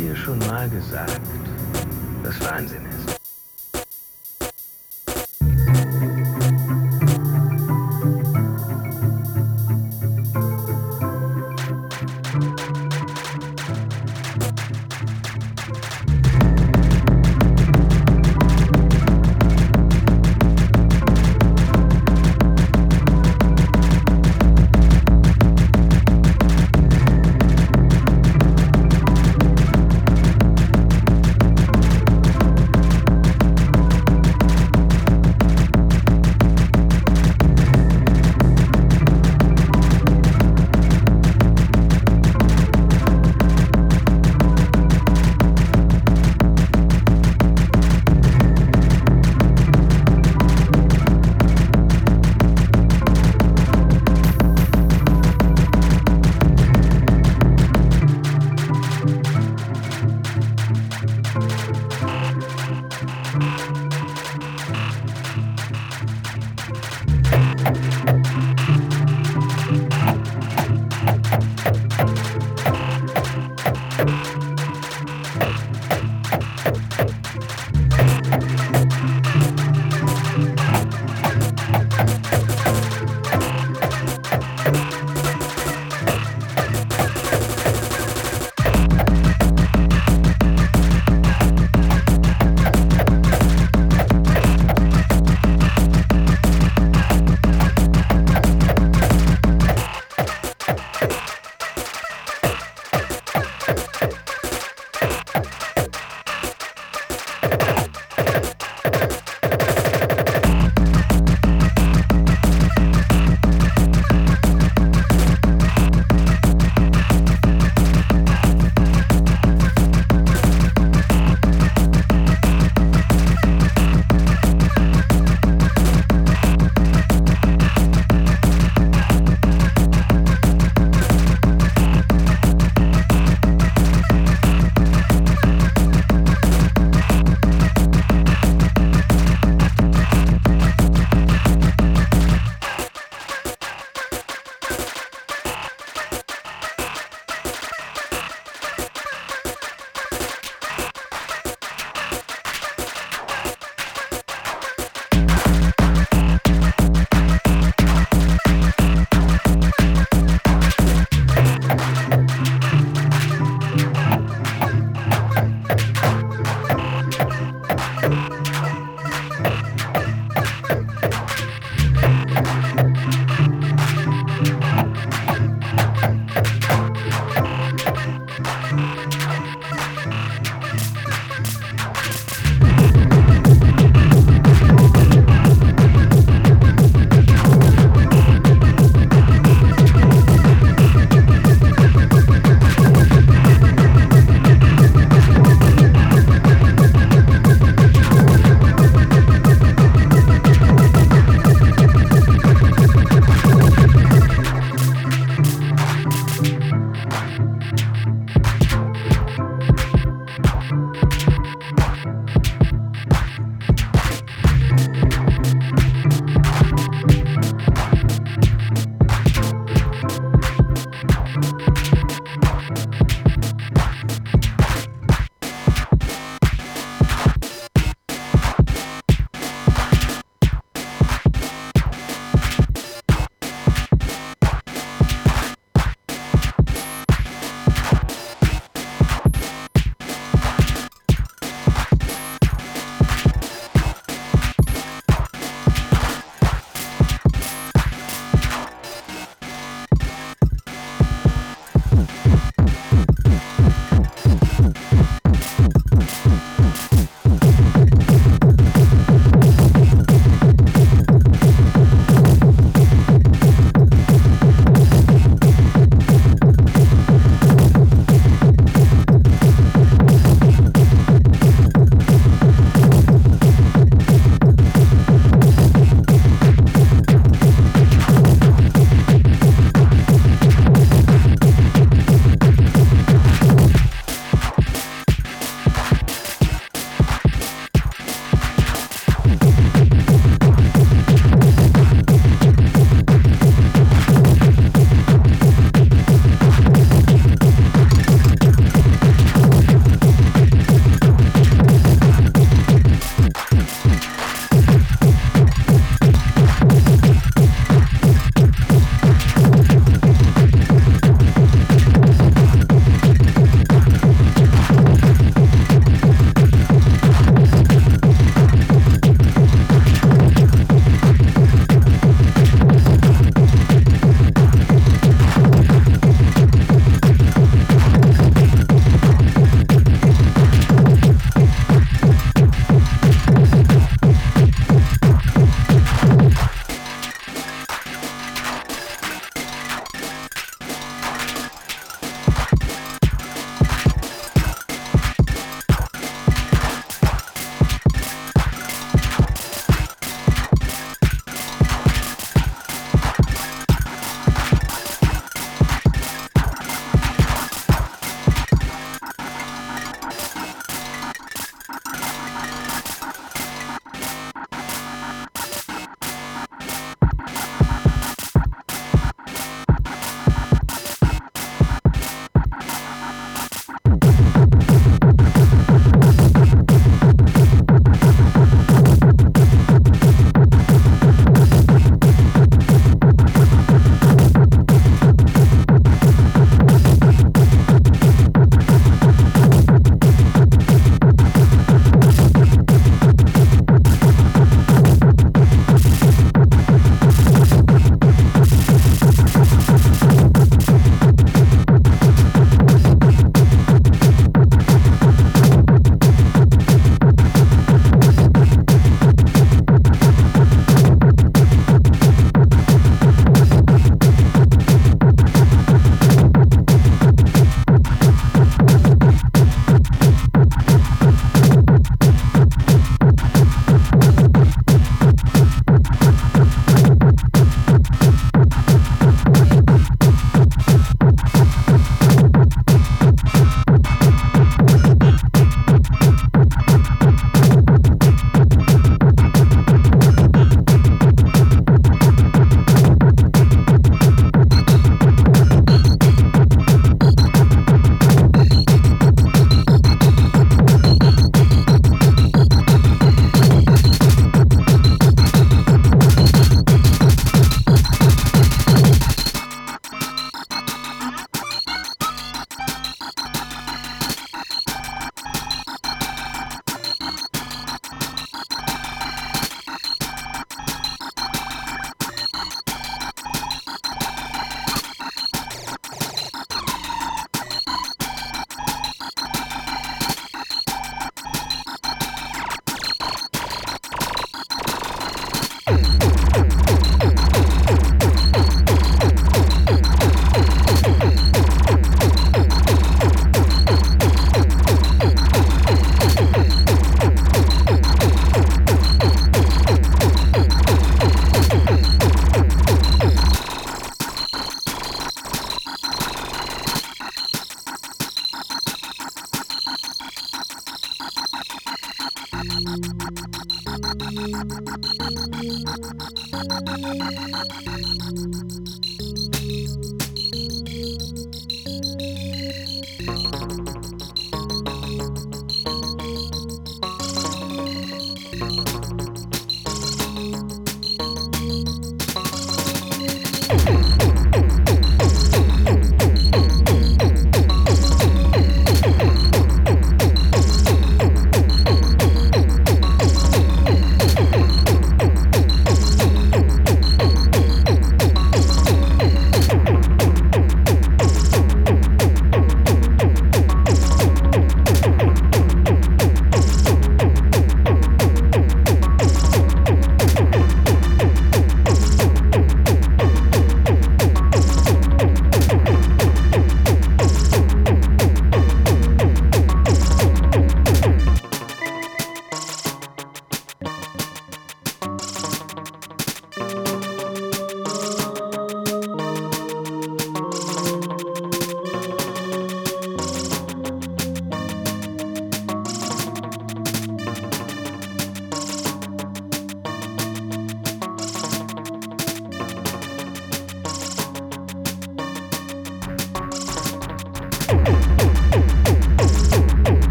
dir schon mal gesagt, dass Wahnsinn ist?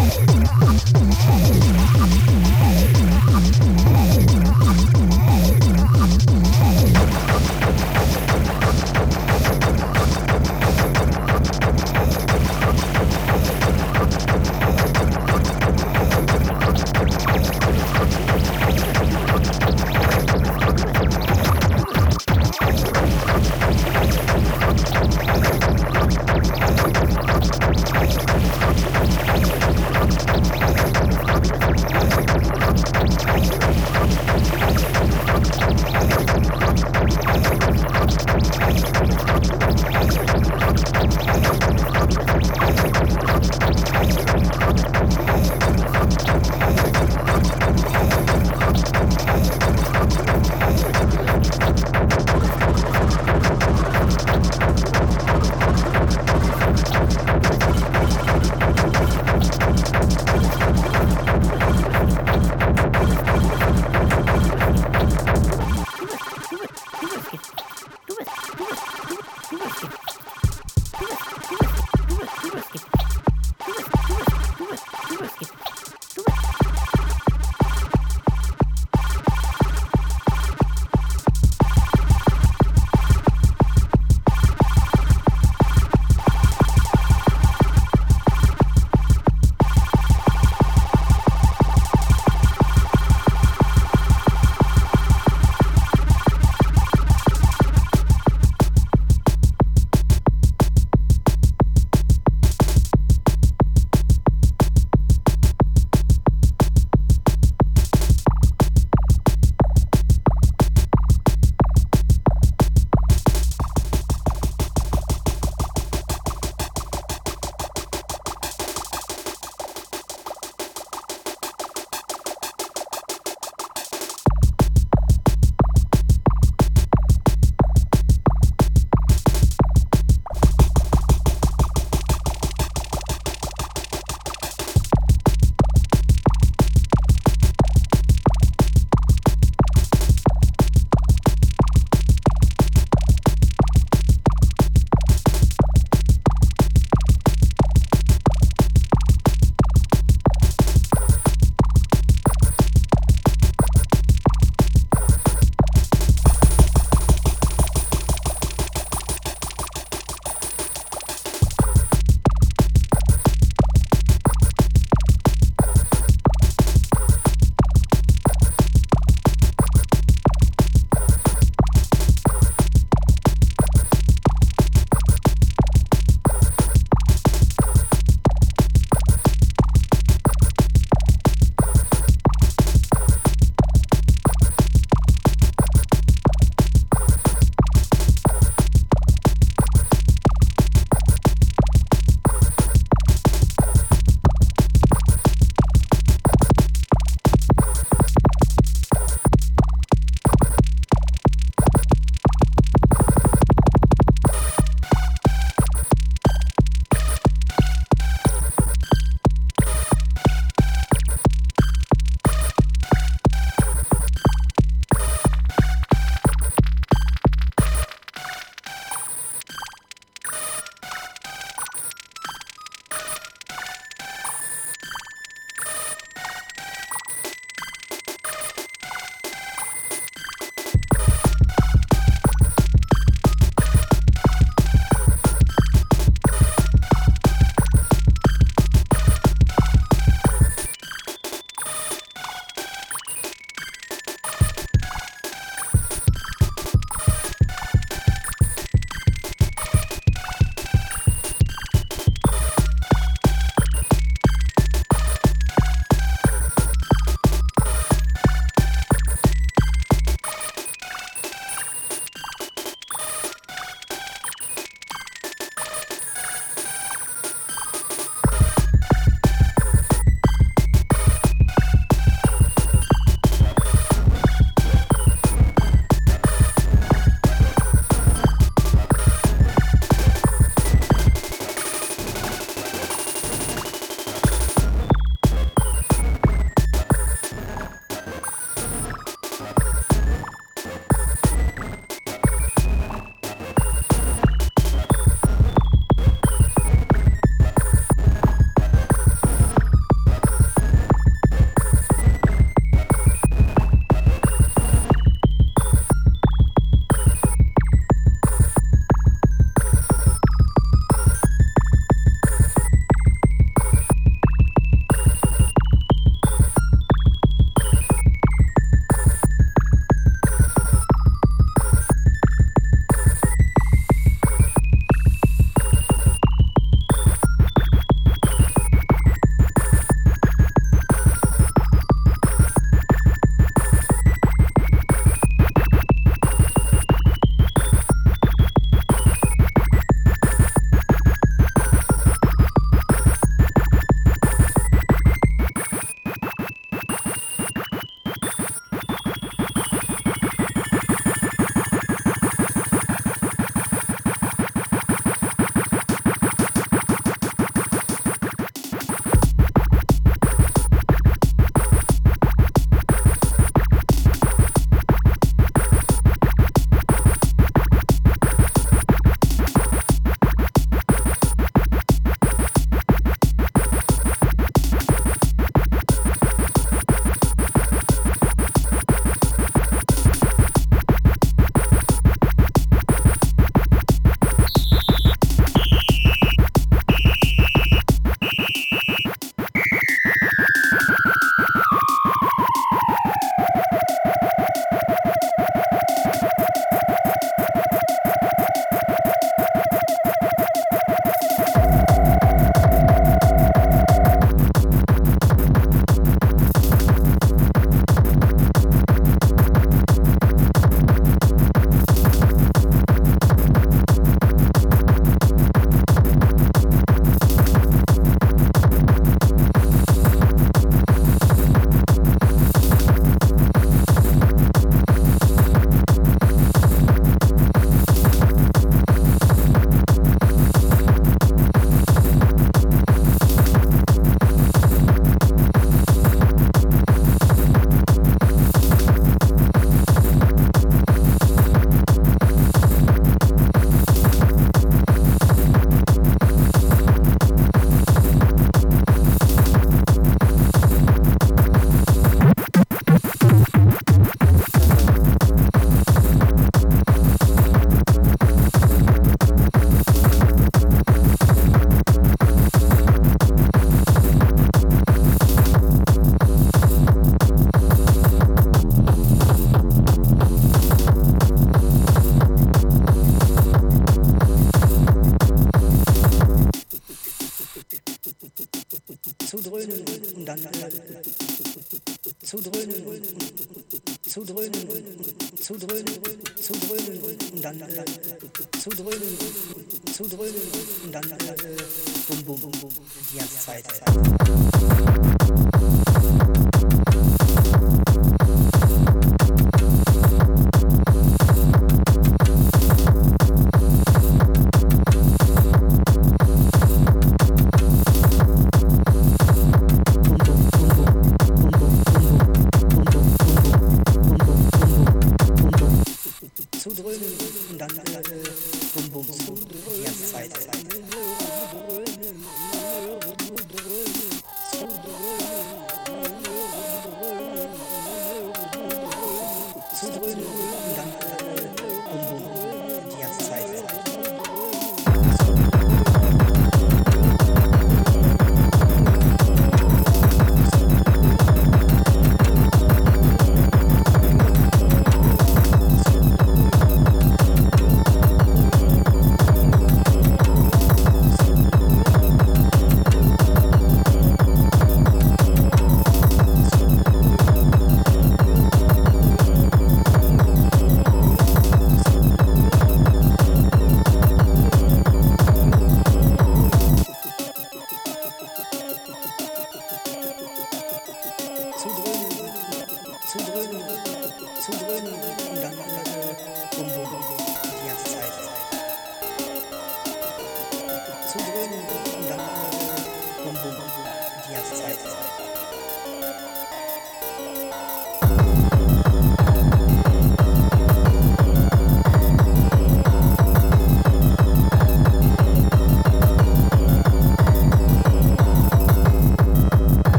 Thank you.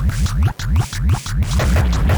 Thank you.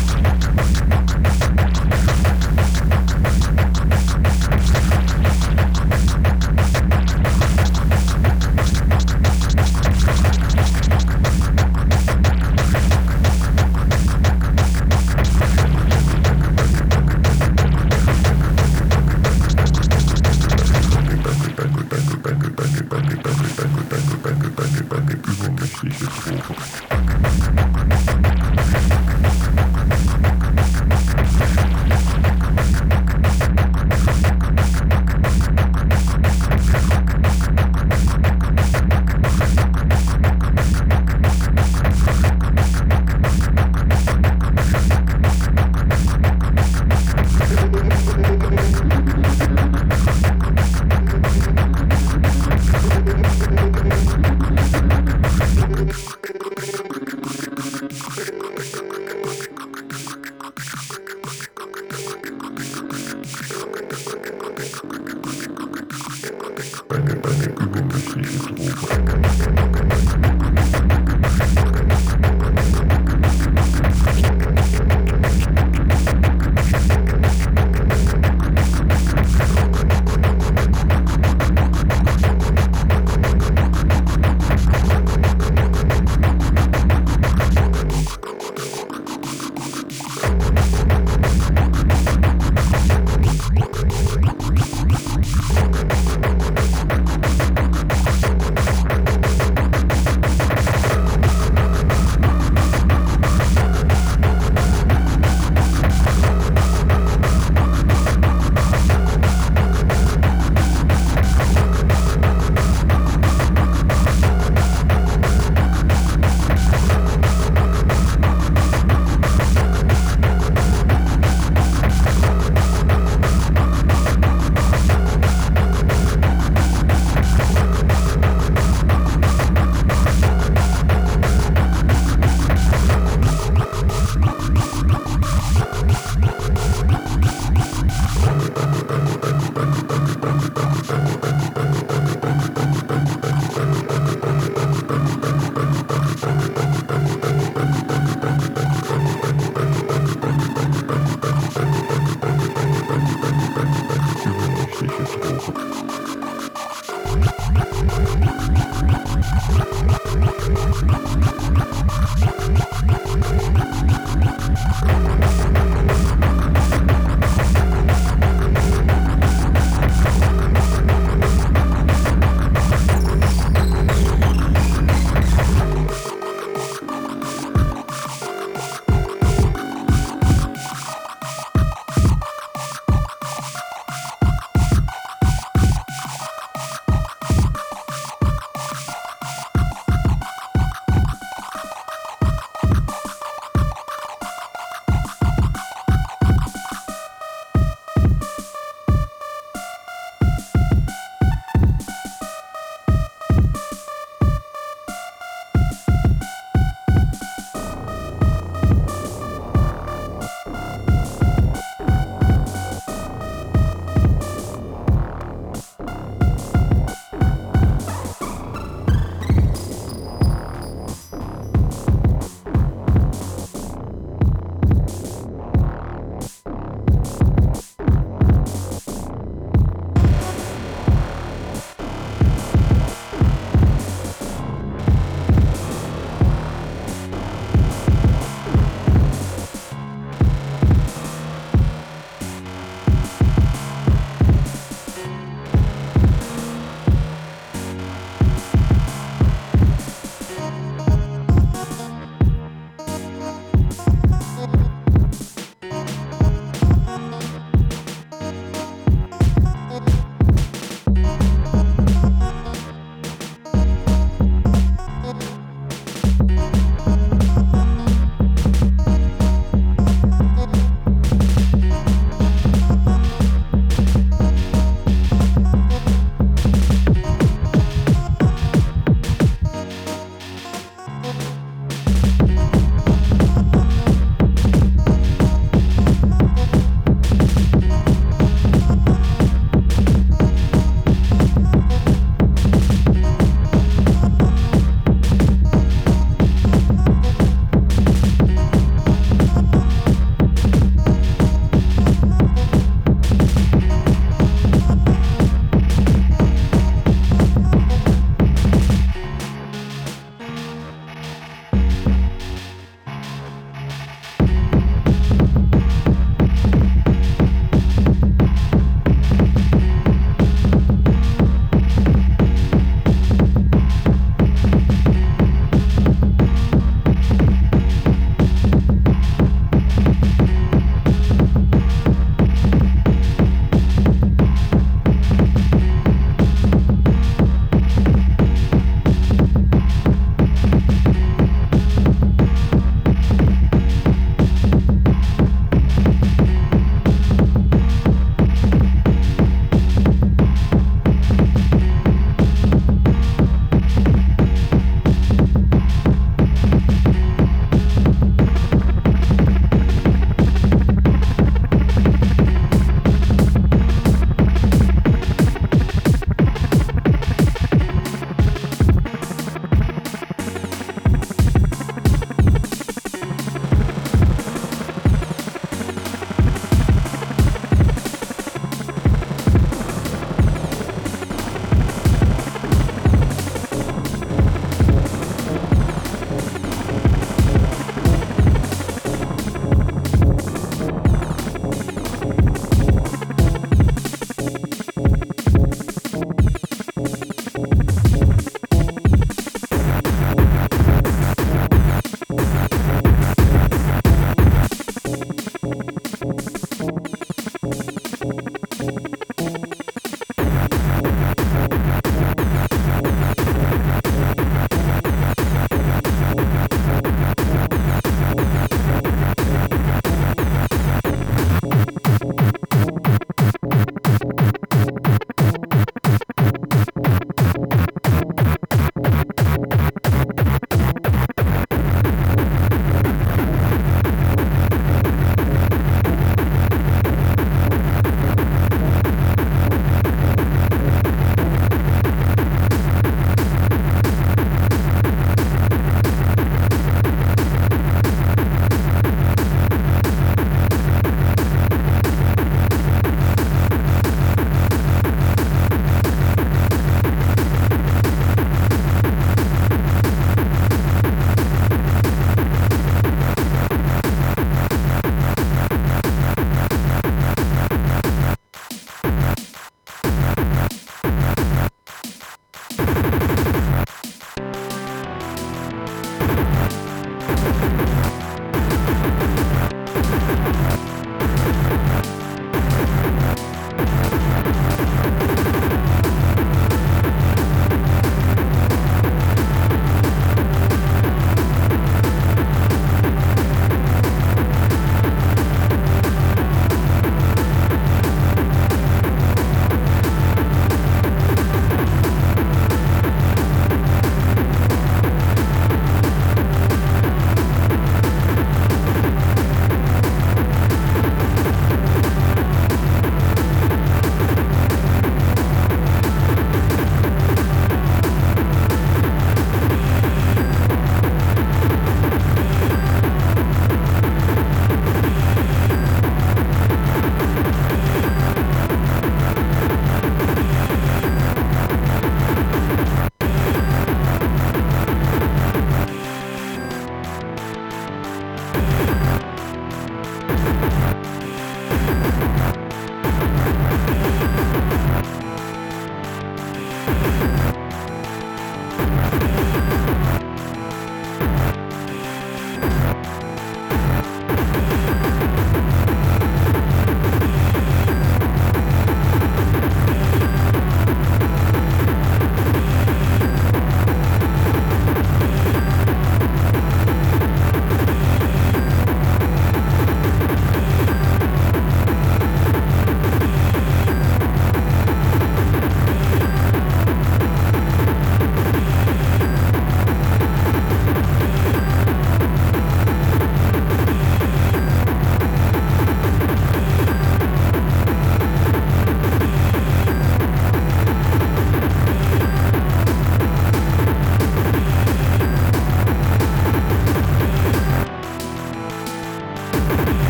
Yeah.